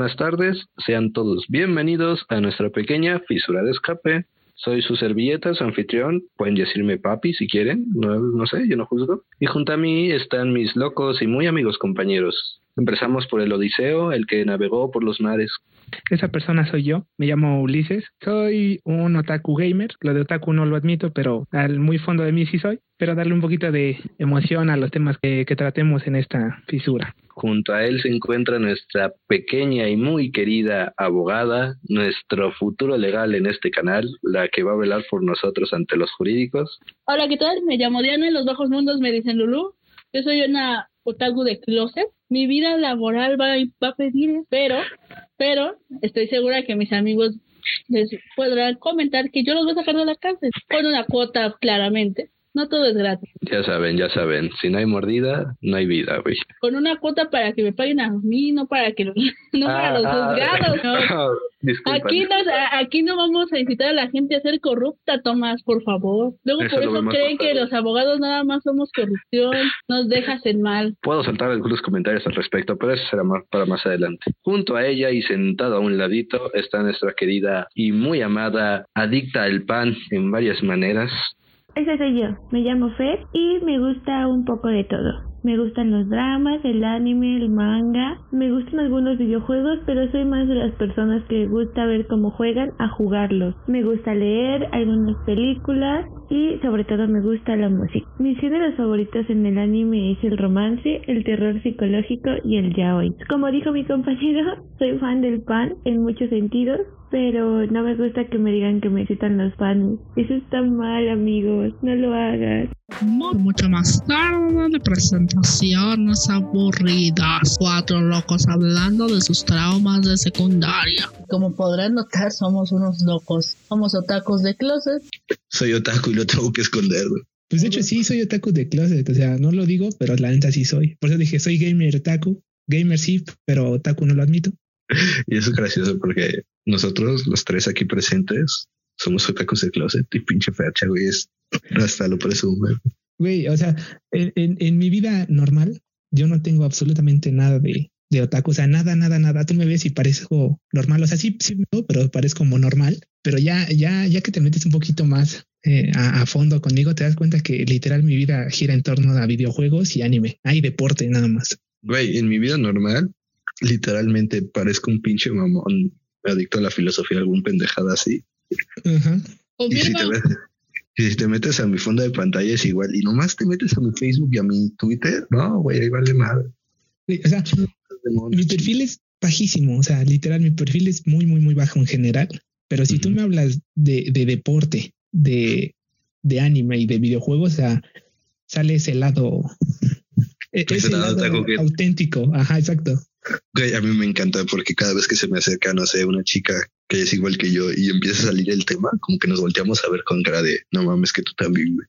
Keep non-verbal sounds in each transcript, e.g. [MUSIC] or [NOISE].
Buenas tardes. Sean todos bienvenidos a nuestra pequeña fisura de escape. Soy su servilleta, su anfitrión. Pueden decirme papi si quieren. No, no sé, yo no juzgo. Y junto a mí están mis locos y muy amigos compañeros. Empezamos por el Odiseo, el que navegó por los mares. Esa persona soy yo, me llamo Ulises, soy un otaku gamer, lo de otaku no lo admito, pero al muy fondo de mí sí soy, pero darle un poquito de emoción a los temas que, que tratemos en esta fisura. Junto a él se encuentra nuestra pequeña y muy querida abogada, nuestro futuro legal en este canal, la que va a velar por nosotros ante los jurídicos. Hola, ¿qué tal? Me llamo Diana, en los bajos mundos me dicen Lulu. Yo soy una otaku de closet. Mi vida laboral va, va a pedir, pero, pero estoy segura que mis amigos les podrán comentar que yo los voy a sacar de la cárcel con una cuota claramente. No todo es gratis. Ya saben, ya saben, si no hay mordida, no hay vida, güey. Con una cuota para que me paguen a mí, no para que los, [LAUGHS] no para los Ah, juzgados. ah, [LAUGHS] ¿no? disculpa. Aquí, nos, aquí no vamos a incitar a la gente a ser corrupta, Tomás, por favor. Luego Eso por eso creen que los abogados nada más somos corrupción, nos dejas en mal. Puedo soltar algunos comentarios al respecto, pero eso será más para más adelante. Junto a ella y sentado a un ladito está nuestra querida y muy amada adicta al pan en varias maneras. Ese soy yo, me llamo Fer y me gusta un poco de todo. Me gustan los dramas, el anime, el manga, me gustan algunos videojuegos, pero soy más de las personas que gusta ver cómo juegan a jugarlos. Me gusta leer algunas películas y sobre todo me gusta la música. Mis géneros favoritos en el anime es el romance, el terror psicológico y el yaoi. Como dijo mi compañero, [LAUGHS] soy fan del pan en muchos sentidos, pero no me gusta que me digan que me citan los fans. Eso está mal, amigos. No lo hagas. Mu- Mucho más tarde de presentaciones aburridas. Cuatro locos hablando de sus traumas de secundaria. Como podrán notar, somos unos locos. Somos otakus de closet. Soy otaku y lo tengo que esconder, güey. Pues de hecho sí, soy otaku de closet, o sea, no lo digo, pero la neta sí soy. Por eso dije, soy gamer otaku. Gamer sí, pero otaku no lo admito. [LAUGHS] Y eso es gracioso porque nosotros, los tres aquí presentes, somos otakus de closet y pinche fecha, güey, es hasta lo presume. Güey, o sea, en, en, en mi vida normal, yo no tengo absolutamente nada de, de otaku, o sea, nada, nada, nada. Tú me ves y parezco normal, o sea, sí, sí, pero parezco como normal. Pero ya, ya, ya que te metes un poquito más eh, a, a fondo conmigo, te das cuenta que literal mi vida gira en torno a videojuegos y anime. Hay deporte nada más. Güey, en mi vida normal, literalmente parezco un pinche mamón adicto a la filosofía, algún pendejada así. Ajá. Y si te, Confirmo. metes, y si te metes a mi fondo de pantalla es igual. Y nomás te metes a mi Facebook y a mi Twitter, no, güey, ahí vale madre. Sí, O sea, mi perfil es bajísimo, o sea, literal, mi perfil es muy, muy, muy bajo en general. Pero si tú Ujú. me hablas de, de deporte, de, de anime y de videojuegos, o sea, sale ese lado, e- Ese ese lado lado otaku que- auténtico. Ajá, exacto. Güey, a mí me encanta porque cada vez que se me acerca, no sé, una chica que es igual que yo y empieza a salir el tema, como que nos volteamos a ver con cara de, no mames, que tú también, güey.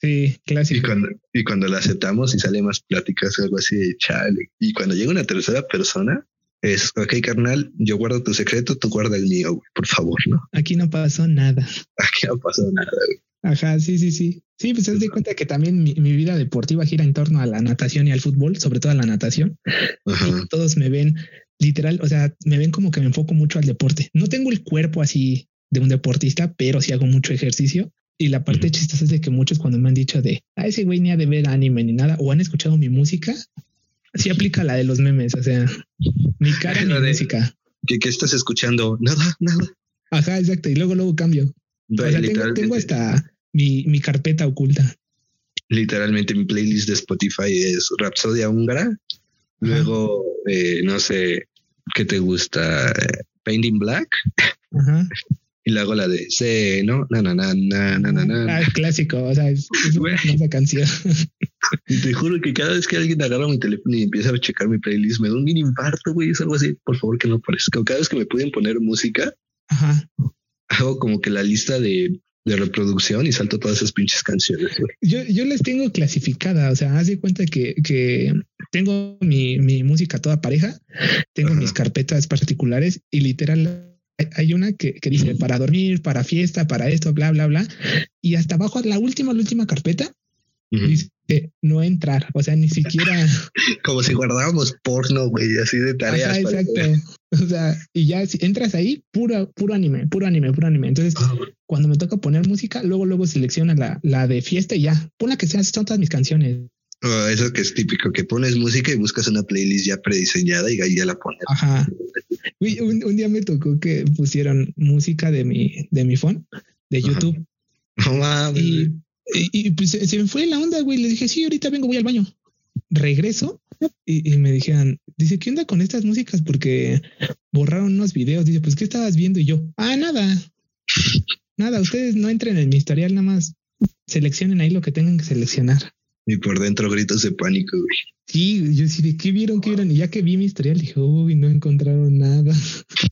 Sí, Y clásico. cuando, y cuando la aceptamos y sale más pláticas, algo así de chale. Y cuando llega una tercera persona, es, ok, carnal, yo guardo tu secreto, tú guarda el mío, güey, por favor, ¿no? Aquí no pasó nada. Aquí no pasado nada, güey. Ajá, sí, sí, sí. Sí, pues te de cuenta que también mi, mi vida deportiva gira en torno a la natación y al fútbol, sobre todo a la natación. Ajá. todos me ven literal, o sea, me ven como que me enfoco mucho al deporte. No tengo el cuerpo así de un deportista, pero sí hago mucho ejercicio. Y la parte Ujú. chistosa es de que muchos cuando me han dicho de, a ese güey ni ha de ver anime ni nada, o han escuchado mi música, sí aplica la de los memes, o sea, mi cara, [LAUGHS] mi de- música. ¿Qué, qué estás escuchando? Nada, nada. Ajá, exacto. Y luego, luego cambio. O Güey, sea, tengo, tengo hasta mi, mi carpeta oculta. literalmente mi playlist de Spotify es Rapsodia húngara. Luego, eh, no sé, ¿qué te gusta? Painting Black. Ajá. Y luego la de C, ¿no? Na, na, na, na, na, na, na. Ah, clásico. O sea, es, es una hermosa canción. Y te juro que cada vez que alguien agarra mi teléfono y empieza a checar mi playlist, me da un mini infarto, güey. Es algo así, por favor, que no aparezca. Cada vez que me pueden poner música, Ajá. hago como que la lista de, de reproducción y salto todas esas pinches canciones. güey. Yo, yo las tengo clasificada, o sea, haz de cuenta que, que tengo mi, mi música toda pareja, tengo Ajá. mis carpetas particulares y literal hay- una que, que dice para dormir, para fiesta, para esto, bla, bla, bla. Y hasta abajo, la última, la última carpeta dice eh, no entrar, o sea, ni siquiera. [LAUGHS] Como si guardábamos porno, güey, así de tareas. Ajá, exacto. O sea, y ya si entras ahí, puro, puro anime, puro anime, puro anime. Entonces, Ah, cuando me toca poner música, luego, luego selecciona la, la de fiesta y ya, pon la que sea, son todas mis canciones. oh, eso que es típico, que pones música y buscas una playlist ya prediseñada y ahí ya la pones. Ajá. Güey, un, un día me tocó que pusieron música de mi, de mi phone, de Ajá. YouTube. No mames. Y, y, y, pues se, se me fue la onda, güey. Le dije, sí, ahorita vengo, voy al baño. Regreso y, y me dijeron, dice, ¿qué onda con estas músicas? Porque borraron unos videos. Dice, pues, ¿qué estabas viendo? Y yo, ah, nada. Nada, ustedes no entren en mi historial, nada más seleccionen ahí lo que tengan que seleccionar. Y por dentro gritos de pánico, güey. Sí, yo sí, ¿de qué vieron? ¿Qué vieron? Y ya que vi mi historial, dije, uy, no encontraron nada.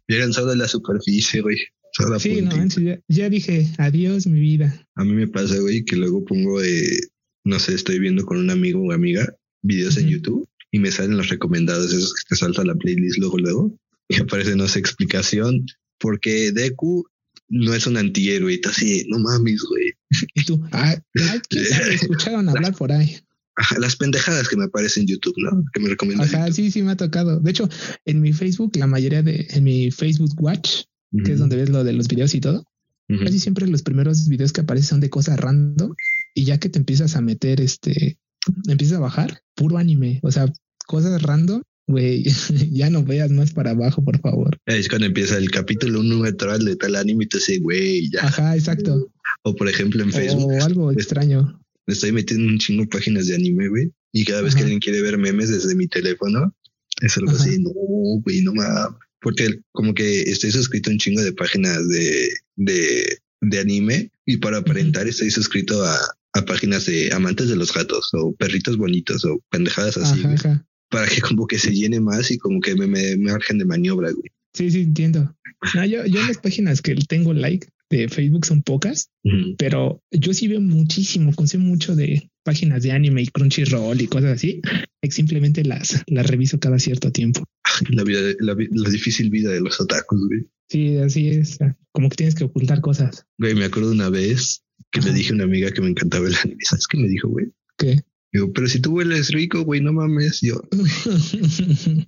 Llegan solo la superficie, güey. Sí, no, puntita. manches, ya, ya dije, adiós, mi vida. A mí me pasa, güey, que luego pongo, eh, no sé, estoy viendo con un amigo o amiga videos en. YouTube y me salen los recomendados, esos que te salta la playlist luego, luego, y aparece, no sé, explicación, porque Deku no es un antihéroe, tú así, no mames, güey. Y tú, ah, [LAUGHS] ¿quién sabe? Escucharon hablar por ahí. Ajá, Las pendejadas que me aparecen en YouTube, ¿no? Que me recomiendan. Ajá, sí, sí me ha tocado. De hecho, en mi Facebook, la mayoría de, en mi Facebook Watch, que es donde ves lo de los videos y todo, Ujú. casi siempre los primeros videos que aparecen son de cosas random y ya que te empiezas a meter, este, empiezas a bajar, puro anime, o sea, cosas random, güey, [LAUGHS] ya no veas más para abajo, por favor. Es cuando empieza el capítulo uno natural de tal anime y te dice, güey, ya. Ajá, exacto. O por ejemplo en Facebook, O algo extraño. me estoy metiendo un chingo páginas de anime, güey. Y cada vez que Ajá. alguien quiere ver memes desde mi teléfono, es algo Ajá. así, no, güey, no mames. Porque como que estoy suscrito a un chingo de páginas de, de, de anime y para aparentar estoy suscrito a, a páginas de amantes de los gatos o perritos bonitos o pendejadas así, Ajá, güey, ajá. para que como que se llene más y como que me, me, me margen de maniobra, güey. Sí, sí, entiendo. No, yo, yo en las páginas que tengo like de Facebook son pocas, Ujú. pero yo sí veo muchísimo, consumo mucho de páginas de anime y Crunchyroll y cosas así. Simplemente las, las reviso cada cierto tiempo. [LAUGHS] La vida, de- la, la difícil vida de los otakus, güey. Sí, así es. Como que tienes que ocultar cosas. Güey, me acuerdo una vez que le Ajá. dije a una amiga que me encantaba el anime. ¿Sabes qué me dijo, güey? ¿Qué? Digo, pero si tú hueles rico, güey, no mames. Yo, [LAUGHS] [LAUGHS]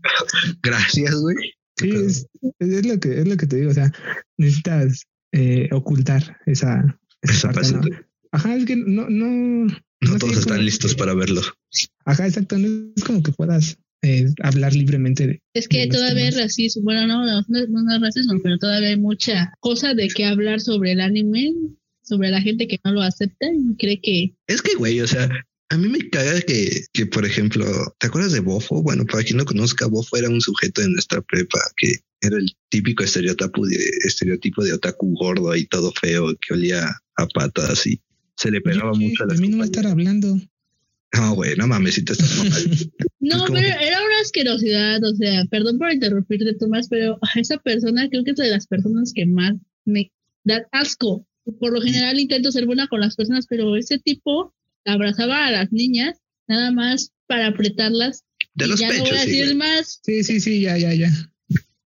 gracias, güey. sí, es, es lo que es lo que te digo. O sea, necesitas eh, ocultar esa, esa Esa parte, ¿no? faceta. Ajá, es que no, no, No no todos están listos que- para verlo. Ajá, exacto. No es como que puedas eh, hablar libremente de. Es que de todavía hay racismo. Bueno, no, no, no, no es racismo, pero todavía hay mucha cosa de que hablar sobre el anime, sobre la gente que no lo acepta y cree que Es que, güey, o sea, a mí me caga que, que, por ejemplo, ¿te acuerdas de Bofo? Bueno, para quien no conozca, Bofo era un sujeto en nuestra prepa que era el típico estereotipo de, estereotipo de otaku gordo y todo feo, que olía a patas y se le pegaba mucho a las mí no va a estar hablando. No, güey, no mames, si te estás. [LAUGHS] No, pero que- era una asquerosidad, o sea, perdón por interrumpirte, Tomás, pero a esa persona creo que es de las personas que más me da asco. Por lo general intento ser buena con las personas, pero ese tipo abrazaba a las niñas nada más para apretarlas. De y los ya no voy pechos, a decir más. Sí, sí, sí, ya, ya, ya.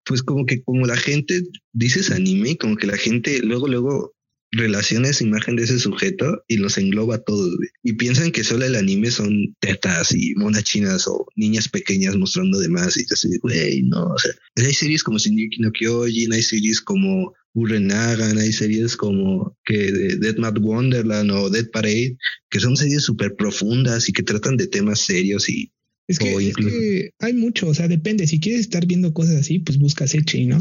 Pues como que como la gente dices anime, como que la gente luego, luego relaciona esa imagen de ese sujeto y los engloba todos, güey. Y piensan que solo el anime son tetas y monas chinas o niñas pequeñas mostrando demás. Y así, güey, no, o sea, hay series como Shingeki no Kyojin, hay series como Gurren hay series como que de Dead Mad Wonderland o Dead Parade, que son series súper profundas y que tratan de temas serios y Es que, es hay mucho, o sea, depende. Si quieres estar viendo cosas así, pues buscas Echi, ¿no?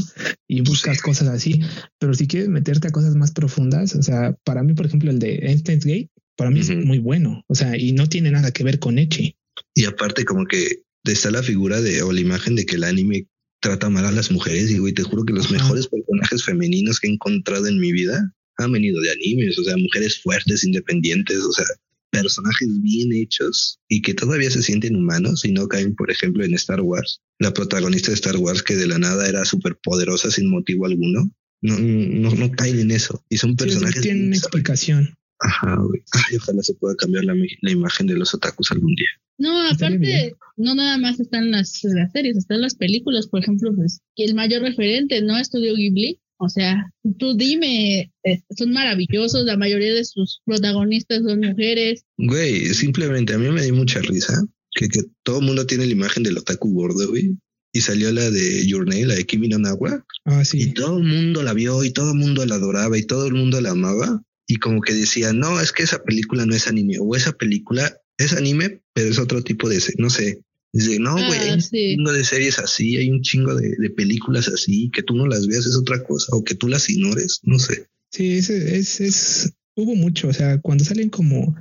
Y buscas Sí. cosas así. Pero si quieres meterte a cosas más profundas, o sea, para mí, por ejemplo, el de Enstein's Gate, para mí es muy bueno. O sea, y no tiene nada que ver con Echi. Y aparte como que está la figura de o la imagen de que el anime trata mal a las mujeres y güey, te juro que los Ajá. mejores personajes femeninos que he encontrado en mi vida han venido de animes, o sea, mujeres fuertes, independientes, o sea, personajes bien hechos y que todavía se sienten humanos y no caen, por ejemplo, en Star Wars. La protagonista de Star Wars que de la nada era súper poderosa sin motivo alguno. No, no, no caen en eso. Y son Sí, personajes. tienen una desarrollados. explicación. Ajá, güey. Ay, ojalá se pueda cambiar la, la imagen de los otakus algún día. No, aparte, no nada más están las, las series, están las películas, por ejemplo, pues, y el mayor referente, ¿no? Estudio Ghibli, O sea, tú dime, eh, son maravillosos, la mayoría de sus protagonistas son mujeres. Güey, simplemente a mí me dio mucha risa que, que todo el mundo tiene la imagen del otaku gordo, güey. Y salió la de Your Name, la de Kimi no Nawa. Ah, Y todo el mundo la vio y todo el mundo la adoraba y todo el mundo la amaba. Y como que decía, no, es que esa película no es anime. O esa película es anime, pero es otro tipo de, no sé. Dice, no, güey, hay Ah, un sí. chingo de series así, hay un chingo de, de películas así, que tú no las veas es otra cosa, o que tú las ignores, no sé. Sí, es, es, es, hubo mucho, o sea, cuando salen como,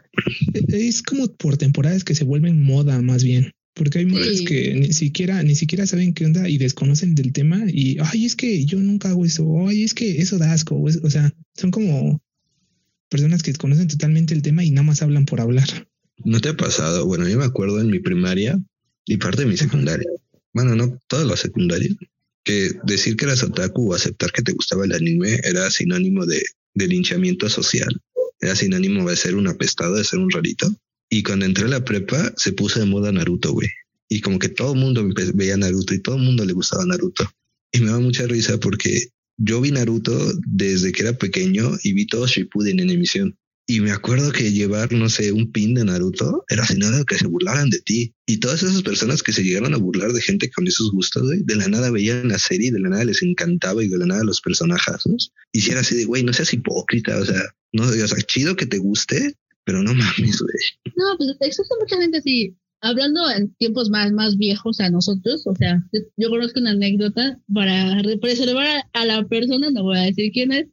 es como por temporadas que se vuelven moda más bien, porque hay Sí. que ni siquiera, ni siquiera saben qué onda y desconocen del tema y, ay, es que yo nunca hago eso, o, ay, es que eso da asco, o, es- o sea, son como personas que desconocen totalmente el tema y nada más hablan por hablar. ¿No te ha pasado? Bueno, yo me acuerdo en mi primaria y parte de mi secundaria. Bueno, no toda la secundaria. Que decir que eras otaku o aceptar que te gustaba el anime era sinónimo de, de linchamiento social. Era sinónimo de ser un apestado, de ser un rarito. Y cuando entré a la prepa, se puso de moda Naruto, güey. Y como que todo el mundo veía Naruto y todo el mundo le gustaba Naruto. Y me da mucha risa porque yo vi Naruto desde que era pequeño y vi todo Shippuden en emisión. Y me acuerdo que llevar, no sé, un pin de Naruto era de que se burlaran de ti. Y todas esas personas que se llegaron a burlar de gente con esos gustos, güey, de la nada veían la serie, de la nada les encantaba y de la nada los personajazos. Y si era así de, güey, no seas hipócrita, o sea, no, o sea, chido que te guste, pero no mames, güey. No, pues exactamente así. Hablando en tiempos más, más viejos a nosotros, o sea, yo, yo conozco una anécdota para re- preservar a, a la persona, no voy a decir quién es.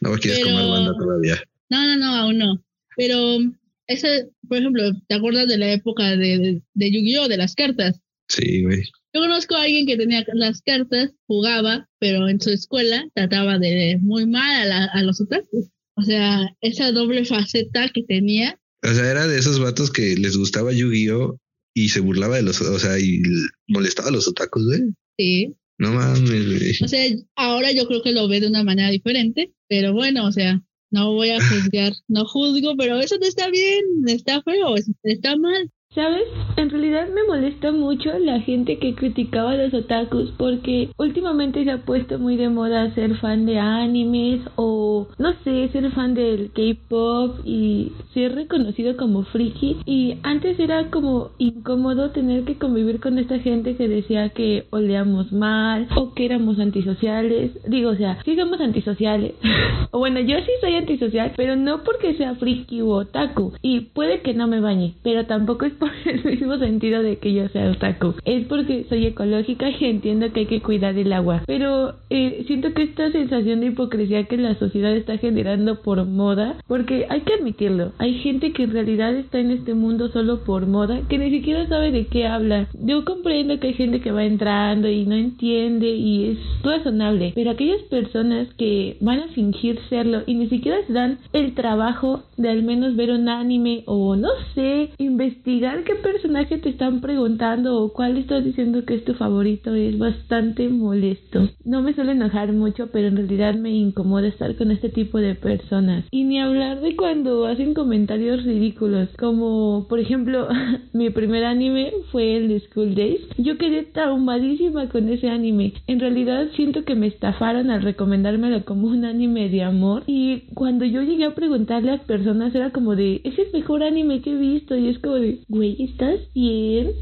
No quieres Pero- comer banda todavía. No, no, no, aún no. Pero esa, por ejemplo, ¿te acuerdas de la época de, de, de Yu-Gi-Oh, de las cartas? Sí, güey. Yo conozco a alguien que tenía las cartas, jugaba, pero en su escuela trataba de muy mal a, la- a los otakus. O sea, esa doble faceta que tenía, O sea, era de esos vatos que les gustaba Yu-Gi-Oh! y se burlaba de los, o sea, y molestaba a los otakus, güey. sí. No mames, güey. O sea, ahora yo creo que lo ve de una manera diferente, pero bueno, o sea, no voy a juzgar, no juzgo, pero eso no está bien, está feo, está mal. ¿Sabes? En realidad me molesta mucho la gente que criticaba a los otakus porque últimamente se ha puesto muy de moda ser fan de animes o no sé, ser fan del K-pop y ser reconocido como friki y antes era como incómodo tener que convivir con esta gente que decía que oleamos mal o que éramos antisociales. Digo, o sea, sí somos antisociales. [LAUGHS] o bueno, yo sí soy antisocial, pero no porque sea friki u otaku y puede que no me bañe, pero tampoco es [LAUGHS] por el mismo sentido de que yo sea otaku. Es porque soy ecológica y entiendo que hay que cuidar el agua. Pero eh, siento que esta sensación de hipocresía que la sociedad está generando por moda, porque hay que admitirlo, hay gente que en realidad está en este mundo solo por moda, que ni siquiera sabe de qué habla. Yo comprendo que hay gente que va entrando y no entiende y es razonable, pero aquellas personas que van a fingir serlo y ni siquiera se dan el trabajo de al menos ver un anime o no sé, investigar qué personaje te están preguntando o cuál estás diciendo que es tu favorito es bastante molesto. No me suele enojar mucho, pero en realidad me incomoda estar con este tipo de personas. Y ni hablar de cuando hacen comentarios ridículos, como por ejemplo, [LAUGHS] mi primer anime fue el de School Days. Yo quedé traumadísima con ese anime. En realidad siento que me estafaron al recomendármelo como un anime de amor. Y cuando yo llegué a preguntarle a las personas era como de, es el mejor anime que he visto. Y es como de, güey, ¿estás bien?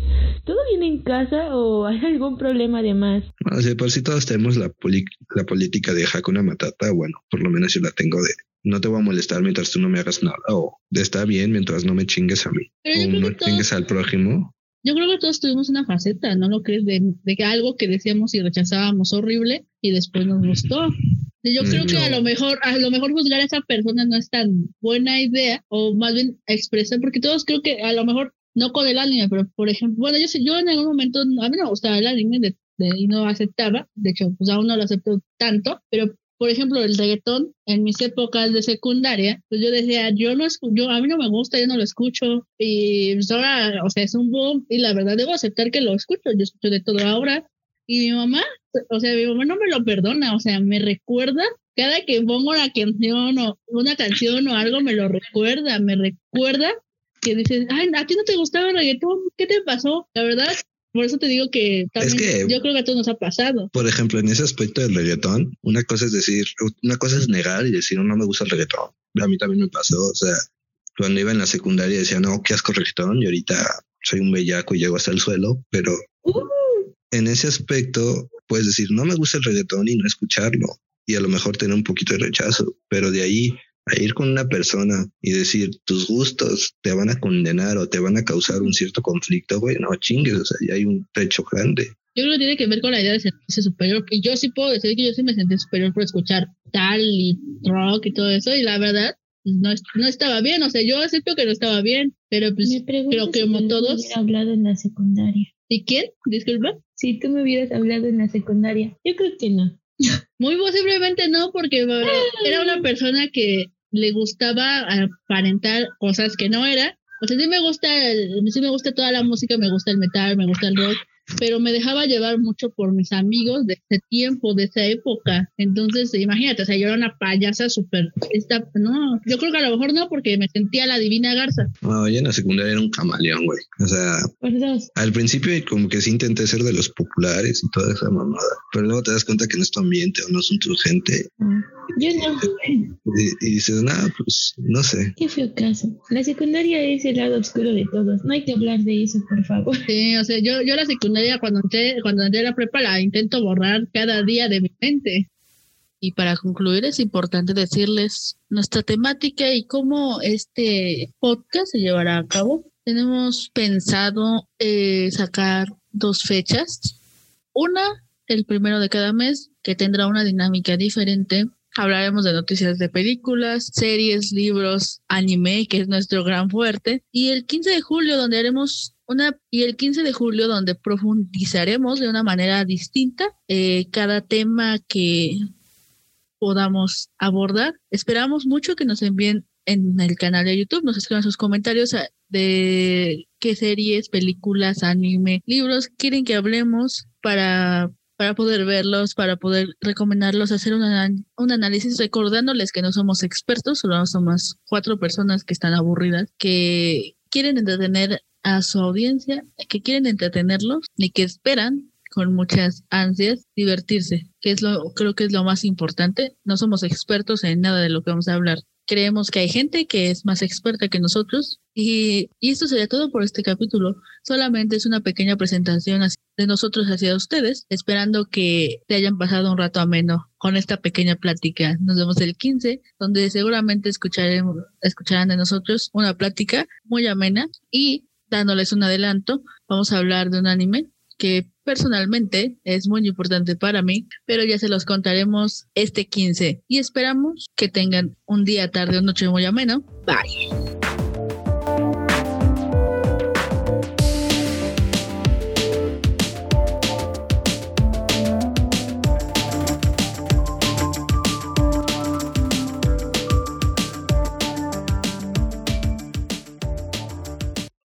¿Todo bien en casa o hay algún problema de más? O sea, por si todos tenemos la, poli- la política de Hakuna Matata, bueno, por lo menos yo la tengo de no te voy a molestar mientras tú no me hagas nada, o de está bien mientras no me chingues a mí, o no todos- chingues al prójimo. Yo creo que todos tuvimos una faceta, ¿no lo crees? De, de que algo que decíamos y rechazábamos horrible y después nos gustó. Yo creo que a lo mejor, a lo mejor juzgar a esa persona no es tan buena idea, o más bien expresar, porque todos creo que a lo mejor, no con el anime, pero por ejemplo, bueno, yo sé, yo en algún momento, a mí no me gustaba el anime de, de- y no aceptaba, de hecho, pues aún no lo acepto tanto, pero por ejemplo, el reggaetón en mis épocas de secundaria, pues yo decía, yo no escu- yo a mí no me gusta, yo no lo escucho y pues ahora, o sea, es un boom y la verdad debo aceptar que lo escucho, yo escucho de todo ahora y mi mamá, o sea, mi mamá no me lo perdona, o sea, me recuerda cada que pongo una canción o una canción o algo me lo recuerda, me recuerda que dices, ay, a ti no te gustaba el reggaetón, ¿qué te pasó? La verdad, por eso te digo que también que- yo creo que a todos nos ha pasado. Por ejemplo, en ese aspecto del reggaetón, una cosa es decir, una cosa es negar y decir, no me gusta el reggaetón. A mí también me pasó, o sea, cuando iba en la secundaria decía, no, qué asco reggaetón y ahorita soy un bellaco y llego hasta el suelo, pero en ese aspecto puedes decir, no me gusta el reggaetón y no escucharlo y a lo mejor tener un poquito de rechazo, pero de ahí a ir con una persona y decir tus gustos te van a condenar o te van a causar un cierto conflicto, güey, no chingues, o sea, ya hay un techo grande. Yo creo que tiene que ver con la idea de sentirse superior. Y yo sí puedo decir que yo sí me sentí superior por escuchar tal y rock y todo eso. Y la verdad, no, no estaba bien. O sea, yo acepto que no estaba bien. Pero pues, creo que si como tú me todos. hablado en la secundaria. ¿Y quién? Disculpa. Si tú me hubieras hablado en la secundaria. Yo creo que no. [LAUGHS] Muy posiblemente no, porque era una persona que le gustaba aparentar cosas que no era. O sea, sí me gusta, el- sí me gusta toda la música, me gusta el metal, me gusta el rock, pero me dejaba llevar mucho por mis amigos de ese tiempo, de esa época. Entonces, imagínate, o sea, yo era una payasa súper, esta, no, yo creo que a lo mejor no, porque me sentía la divina garza. No, yo en la secundaria era un camaleón, güey. O sea, al principio como que sí intenté ser de los populares y toda esa mamada, pero luego te das cuenta que no es tu ambiente o no son tu gente Ah, Yo no. y, y dices, nada, pues no sé. Qué feo caso. La secundaria es el lado oscuro de todos. No hay que hablar de eso, por favor. Sí, o sea, yo, yo la secundaria cuando entré, cuando entré a la prepa la intento borrar cada día de mi mente. Y para concluir, es importante decirles nuestra temática y cómo este podcast se llevará a cabo. Tenemos pensado eh, sacar dos fechas. Una, el primero de cada mes, que tendrá una dinámica diferente. Hablaremos de noticias de películas, series, libros, anime, que es nuestro gran fuerte. Y el 15 de julio, donde haremos una, y el 15 de julio, donde profundizaremos de una manera distinta eh, cada tema que podamos abordar. Esperamos mucho que nos envíen en el canal de YouTube, nos escriban sus comentarios a- de qué series, películas, anime, libros quieren que hablemos para, para poder verlos, para poder recomendarlos, hacer un, un análisis, recordándoles que no somos expertos, solo somos cuatro personas que están aburridas, que quieren entretener a su audiencia, que quieren entretenerlos y que esperan con muchas ansias divertirse, que es lo creo que es lo más importante. No somos expertos en nada de lo que vamos a hablar. Creemos que hay gente que es más experta que nosotros y, y esto sería todo por este capítulo. Solamente es una pequeña presentación de nosotros hacia ustedes, esperando que te hayan pasado un rato ameno con esta pequeña plática. Nos vemos el 15, donde seguramente escucharemos, escucharán de nosotros una plática muy amena y dándoles un adelanto, vamos a hablar de un anime que personalmente es muy importante para mí, pero ya se los contaremos este 15 y esperamos que tengan un día, tarde o noche muy ameno. Bye.